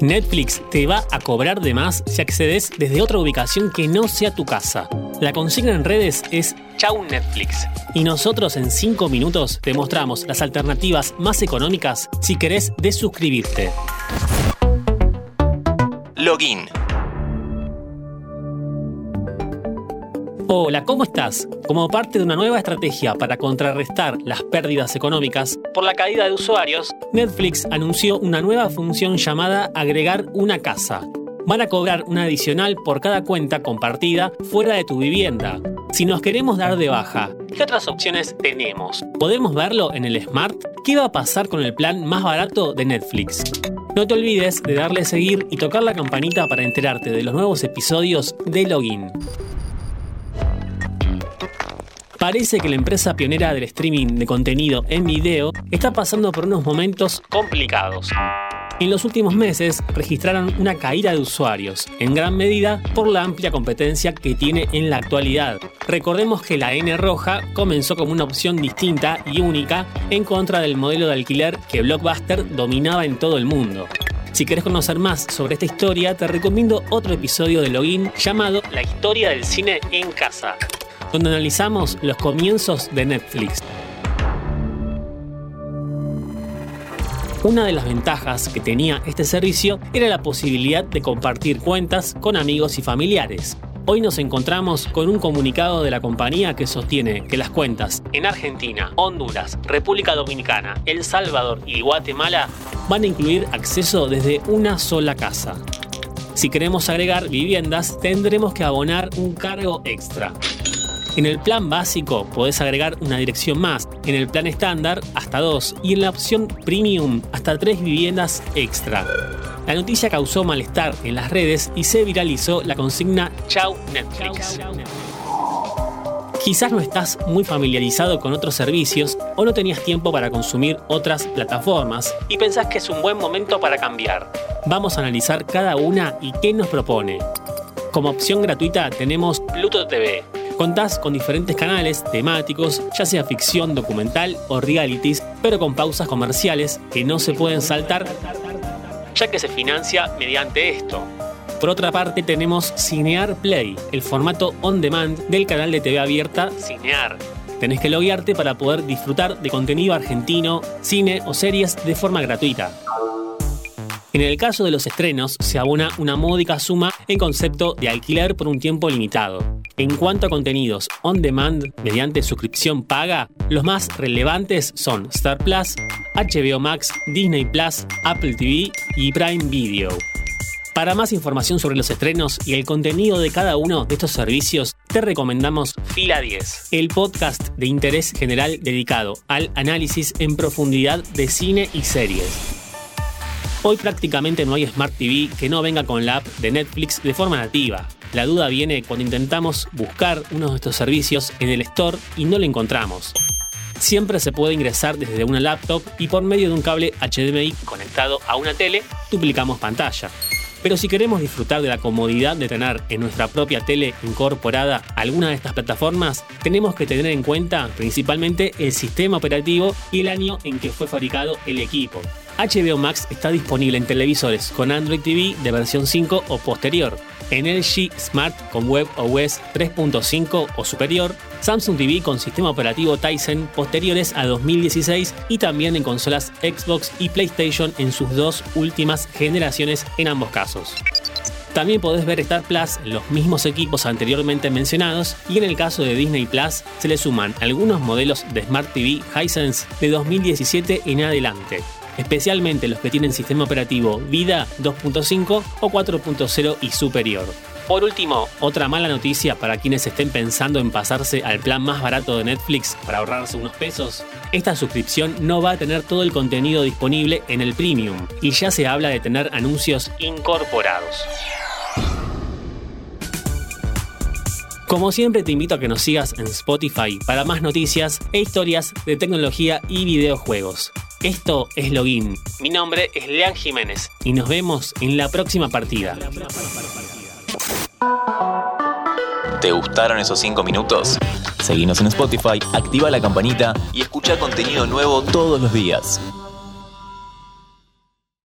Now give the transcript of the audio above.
Netflix te va a cobrar de más si accedes desde otra ubicación que no sea tu casa. La consigna en redes es Chau Netflix. Y nosotros en 5 minutos te mostramos las alternativas más económicas si querés desuscribirte. Login. Hola, ¿cómo estás? Como parte de una nueva estrategia para contrarrestar las pérdidas económicas por la caída de usuarios, Netflix anunció una nueva función llamada agregar una casa. Van a cobrar una adicional por cada cuenta compartida fuera de tu vivienda. Si nos queremos dar de baja, ¿qué otras opciones tenemos? ¿Podemos verlo en el Smart? ¿Qué va a pasar con el plan más barato de Netflix? No te olvides de darle a seguir y tocar la campanita para enterarte de los nuevos episodios de Login. Parece que la empresa pionera del streaming de contenido en video está pasando por unos momentos complicados. En los últimos meses registraron una caída de usuarios, en gran medida por la amplia competencia que tiene en la actualidad. Recordemos que la N roja comenzó como una opción distinta y única en contra del modelo de alquiler que Blockbuster dominaba en todo el mundo. Si querés conocer más sobre esta historia, te recomiendo otro episodio de Login llamado La historia del cine en casa donde analizamos los comienzos de Netflix. Una de las ventajas que tenía este servicio era la posibilidad de compartir cuentas con amigos y familiares. Hoy nos encontramos con un comunicado de la compañía que sostiene que las cuentas en Argentina, Honduras, República Dominicana, El Salvador y Guatemala van a incluir acceso desde una sola casa. Si queremos agregar viviendas, tendremos que abonar un cargo extra. En el plan básico podés agregar una dirección más, en el plan estándar hasta dos y en la opción premium hasta tres viviendas extra. La noticia causó malestar en las redes y se viralizó la consigna Chau Netflix. Quizás no estás muy familiarizado con otros servicios o no tenías tiempo para consumir otras plataformas y pensás que es un buen momento para cambiar. Vamos a analizar cada una y qué nos propone. Como opción gratuita tenemos Pluto TV, Contás con diferentes canales temáticos, ya sea ficción, documental o realities, pero con pausas comerciales que no se pueden saltar, ya que se financia mediante esto. Por otra parte tenemos Cinear Play, el formato on demand del canal de TV abierta Cinear. Tenés que loguearte para poder disfrutar de contenido argentino, cine o series de forma gratuita. En el caso de los estrenos, se abona una módica suma en concepto de alquiler por un tiempo limitado. En cuanto a contenidos on demand mediante suscripción paga, los más relevantes son Star Plus, HBO Max, Disney Plus, Apple TV y Prime Video. Para más información sobre los estrenos y el contenido de cada uno de estos servicios, te recomendamos Fila 10, el podcast de interés general dedicado al análisis en profundidad de cine y series. Hoy prácticamente no hay Smart TV que no venga con la app de Netflix de forma nativa. La duda viene cuando intentamos buscar uno de estos servicios en el store y no lo encontramos. Siempre se puede ingresar desde una laptop y por medio de un cable HDMI conectado a una tele, duplicamos pantalla. Pero si queremos disfrutar de la comodidad de tener en nuestra propia tele incorporada alguna de estas plataformas, tenemos que tener en cuenta principalmente el sistema operativo y el año en que fue fabricado el equipo. HBO Max está disponible en televisores con Android TV de versión 5 o posterior, en LG Smart con Web OS 3.5 o superior, Samsung TV con sistema operativo Tizen posteriores a 2016 y también en consolas Xbox y PlayStation en sus dos últimas generaciones en ambos casos. También podés ver Star Plus en los mismos equipos anteriormente mencionados y en el caso de Disney Plus se le suman algunos modelos de Smart TV Hisense de 2017 en adelante especialmente los que tienen sistema operativo Vida 2.5 o 4.0 y superior. Por último, otra mala noticia para quienes estén pensando en pasarse al plan más barato de Netflix para ahorrarse unos pesos, esta suscripción no va a tener todo el contenido disponible en el premium y ya se habla de tener anuncios incorporados. Como siempre te invito a que nos sigas en Spotify para más noticias e historias de tecnología y videojuegos. Esto es Login. Mi nombre es Lean Jiménez y nos vemos en la próxima partida. ¿Te gustaron esos 5 minutos? Seguinos en Spotify, activa la campanita y escucha contenido nuevo todos los días.